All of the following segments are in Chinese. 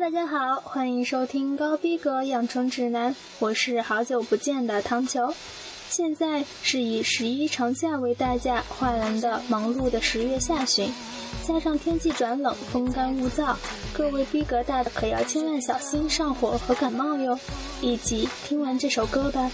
大家好，欢迎收听高逼格养成指南，我是好久不见的糖球。现在是以十一长假为代价换来的忙碌的十月下旬，加上天气转冷，风干物燥，各位逼格大的可要千万小心上火和感冒哟。一起听完这首歌吧。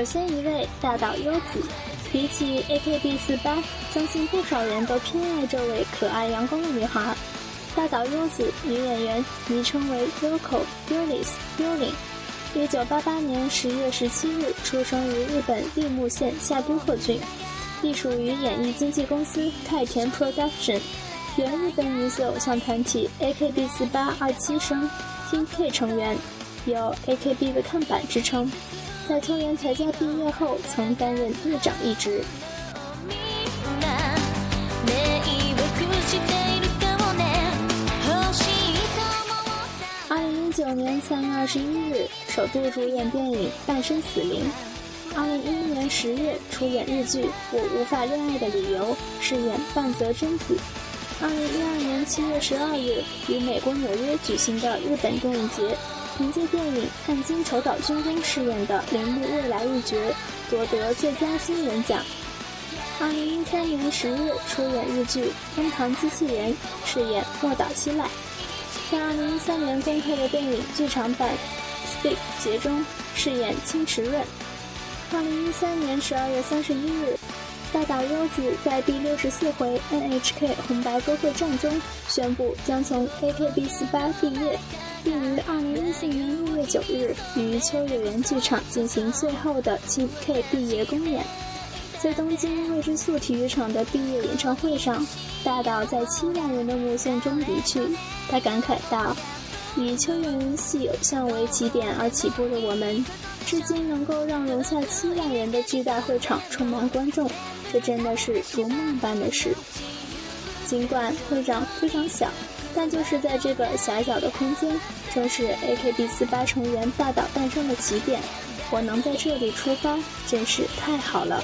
首先一位大岛优子，比起 AKB48，相信不少人都偏爱这位可爱阳光的女孩。大岛优子，女演员，昵称为 Yoko Yulis Yulin，一九八八年十月十七日出生于日本立木县下都贺郡，隶属于演艺经纪公司太田 Production，原日本女子偶像团体 AKB48 二七生 Team K 成员，有 AKB 的看板之称。在秋园才家毕业后，曾担任队长一职。二零一九年三月二十一日，首度主演电影《半生死灵》。二零一一年十月，出演日剧《我无法恋爱的理由》，饰演半泽真子。二零一二年七月十二日，于美国纽约举行的日本电影节。凭借电影《汉金丑岛君》中饰演的铃木未来一角夺得最佳新人奖。二零一三年十月出演日剧《天堂机器人》，饰演莫岛希赖。在二零一三年公开的电影剧场版《Speak》节中饰演青池润。二零一三年十二月三十一日，大岛优子在第六十四回 NHK 红白歌会战中宣布将从 AKB 四八毕业，并于二零一四年六月九日于秋叶原剧场进行最后的七 K 毕业公演。在东京未知数体育场的毕业演唱会上，大岛在七万人的目送中离去。他感慨道：“以秋叶原系偶像为起点而起步的我们，至今能够让容下七万人的巨大会场充满观众，这真的是如梦般的事。尽管会场非常小，但就是在这个狭小的空间，正是 AKB48 成员大岛诞生的起点。我能在这里出发，真是太好了。”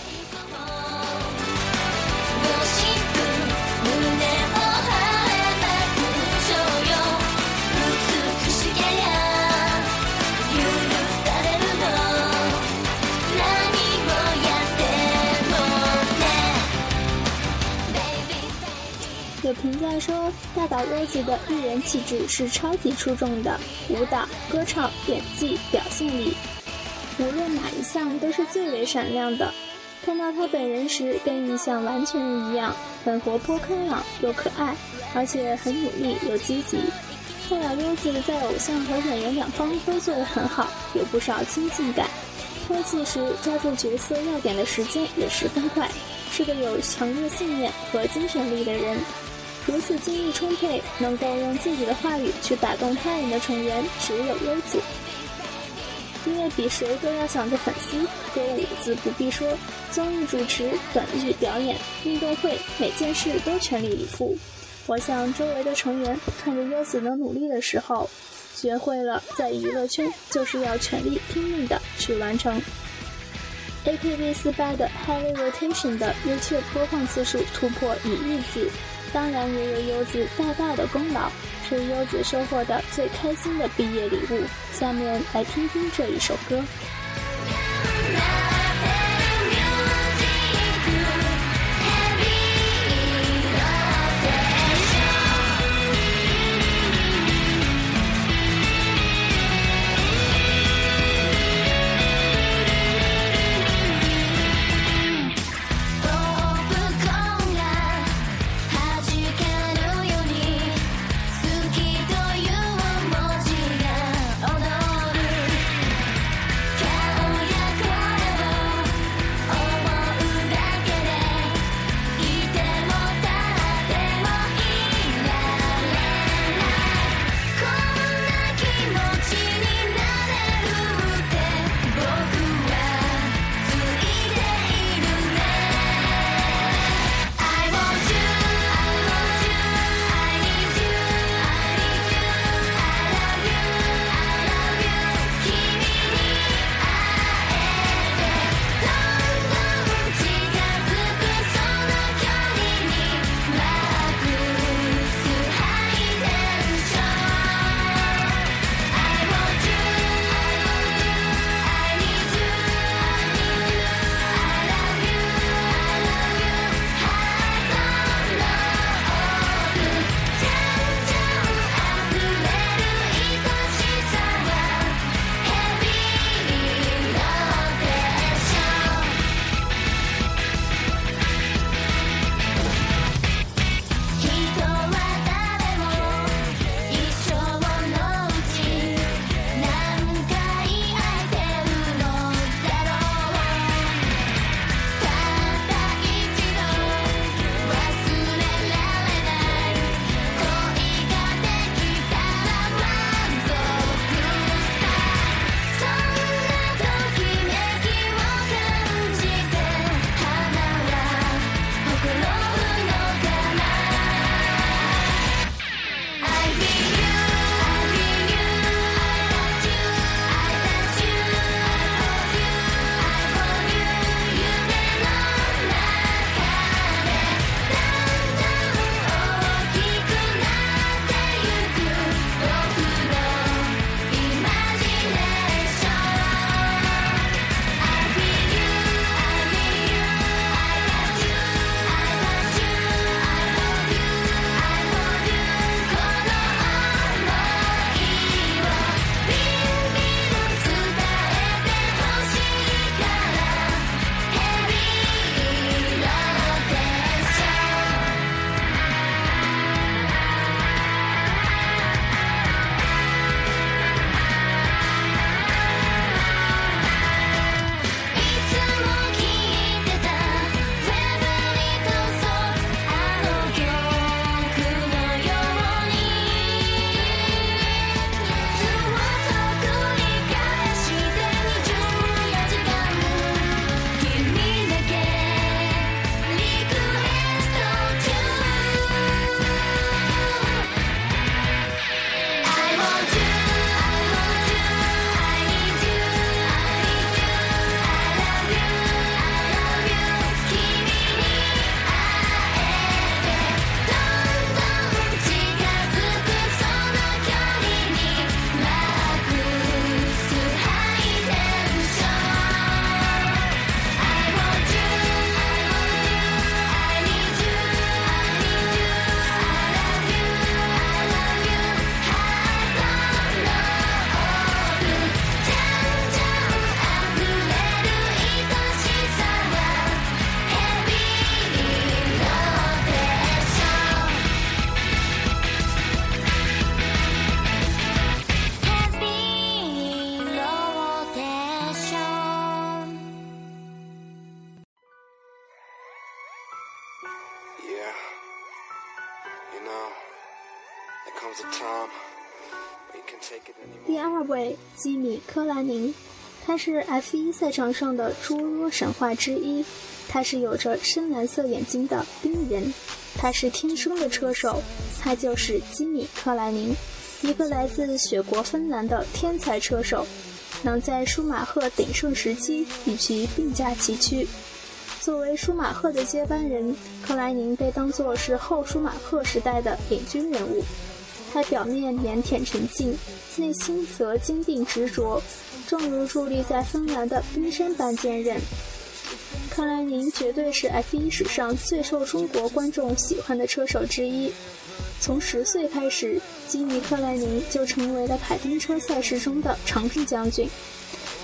评价说，大岛优子的艺人气质是超级出众的，舞蹈、歌唱、演技、表现力，无论哪一项都是最为闪亮的。看到她本人时，跟印象完全一样，很活泼开朗又可爱，而且很努力又积极。大岛优子在偶像和演员两方都做得很好，有不少亲近感。拍戏时抓住角色要点的时间也十分快，是个有强烈信念和精神力的人。如此精力充沛，能够用自己的话语去打动他人的成员，只有优子。因为比谁都要想着粉丝，歌舞自不必说，综艺主持、短剧表演、运动会，每件事都全力以赴。我想周围的成员看着优子的努力的时候，学会了在娱乐圈就是要全力拼命的去完成。AKB48 的 Heavy Rotation 的 YouTube 播放次数突破一亿次。当然也有优子大大的功劳，是优子收获的最开心的毕业礼物。下面来听听这一首歌。第二位，基米·克兰宁，他是 F1 赛场上的诸多神话之一。他是有着深蓝色眼睛的冰人，他是天生的车手，他就是基米·克莱宁，一个来自雪国芬兰的天才车手，能在舒马赫鼎盛时期与其并驾齐驱。作为舒马赫的接班人，克莱宁被当作是后舒马赫时代的领军人物。他表面腼腆沉静，内心则坚定执着，正如伫立在芬兰的冰山般坚韧。克莱宁绝对是 F1 史上最受中国观众喜欢的车手之一。从十岁开始，基尼·克莱宁就成为了卡丁车赛事中的常胜将军。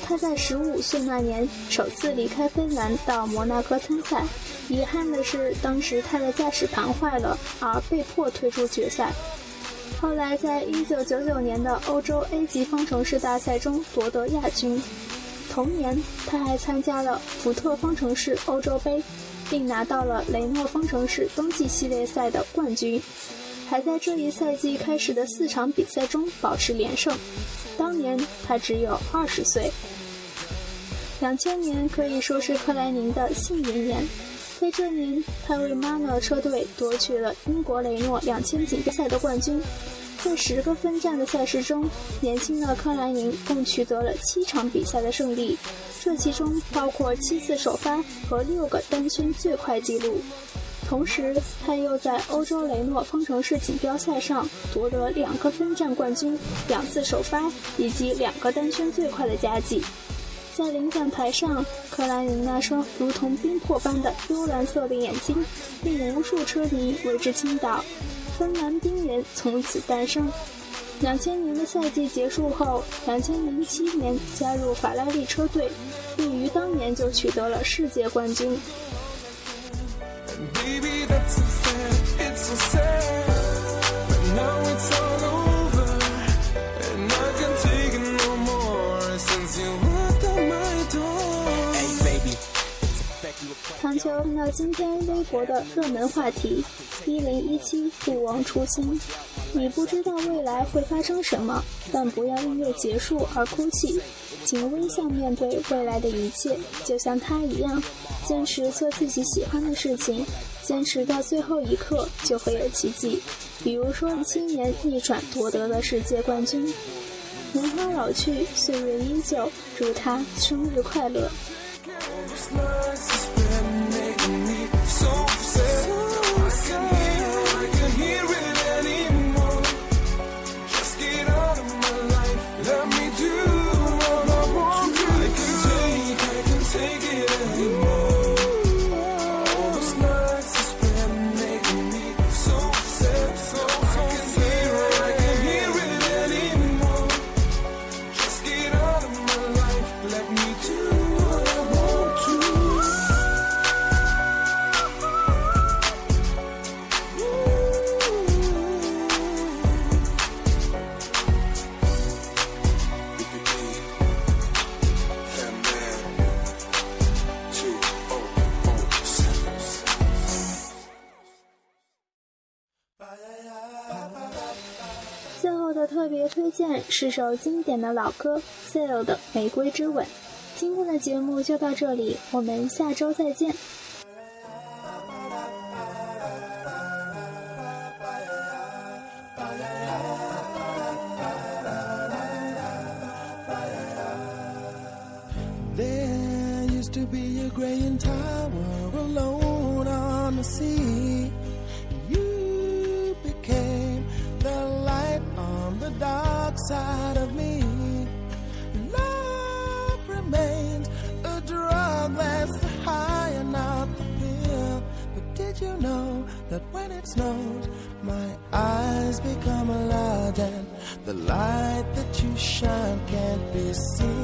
他在十五岁那年首次离开芬兰到摩纳哥参赛，遗憾的是当时他的驾驶盘坏了，而被迫退出决赛。后来，在1999年的欧洲 A 级方程式大赛中夺得亚军。同年，他还参加了福特方程式欧洲杯，并拿到了雷诺方程式冬季系列赛的冠军。还在这一赛季开始的四场比赛中保持连胜。当年他只有二十岁。两千年可以说是克莱宁的幸运年。在这年，他为 MANA 车队夺取了英国雷诺两千锦标赛的冠军。在十个分站的赛事中，年轻的克莱宁共取得了七场比赛的胜利，这其中包括七次首发和六个单圈最快纪录。同时，他又在欧洲雷诺方程式锦标赛上夺得两个分站冠军、两次首发以及两个单圈最快的佳绩。在领奖台上，克莱因那双如同冰魄般的幽蓝色的眼睛，令无数车迷为之倾倒。芬兰冰人从此诞生。两千年的赛季结束后，两千零七年加入法拉利车队，并于当年就取得了世界冠军。唐球看到今天微博的热门话题：一零一七不忘初心。你不知道未来会发生什么，但不要因为结束而哭泣，请微笑面对未来的一切，就像他一样，坚持做自己喜欢的事情，坚持到最后一刻就会有奇迹。比如说，青年逆转夺得了世界冠军。年华老去，岁月依旧，祝他生日快乐。是首经典的老歌《s a l e 的《玫瑰之吻》。今天的节目就到这里，我们下周再见。There used to be a gray tower alone on the sea. Inside of me. Love remains a drug that's high and not the pill. But did you know that when it snows, my eyes become large and the light that you shine can't be seen?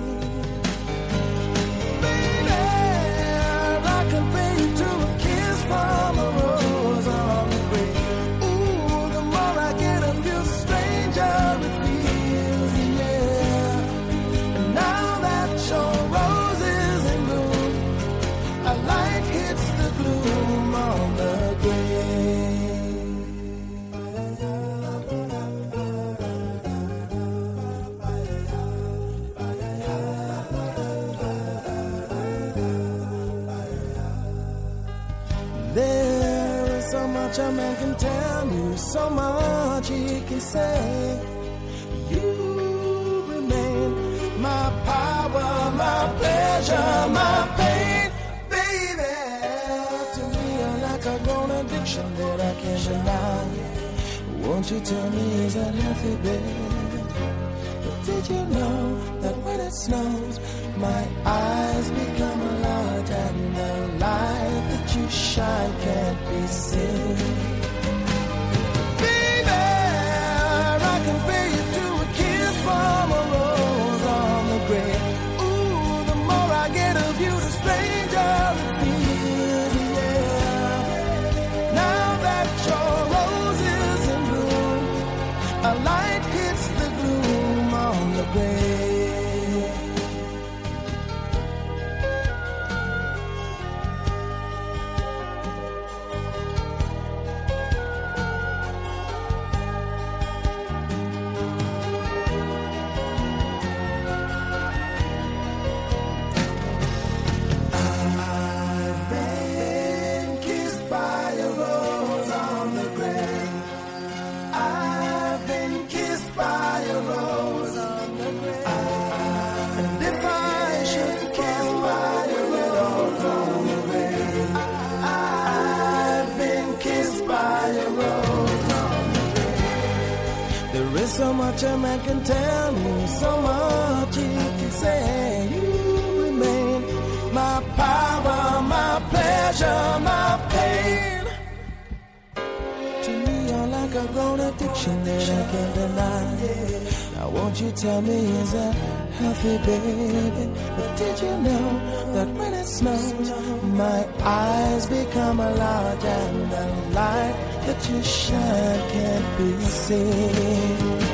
Won't you tell me is that healthy, babe? But did you know that when it snows, my eyes become a and the light that you shine can't be seen? so much a man can tell me, so much he can say. You remain my power, my pleasure, my pain. To me, you're like a grown addiction that I can't deny. Now, won't you tell me, is that healthy, baby? But did you know that when it snows, my eyes become large and the light that you shine can't be seen?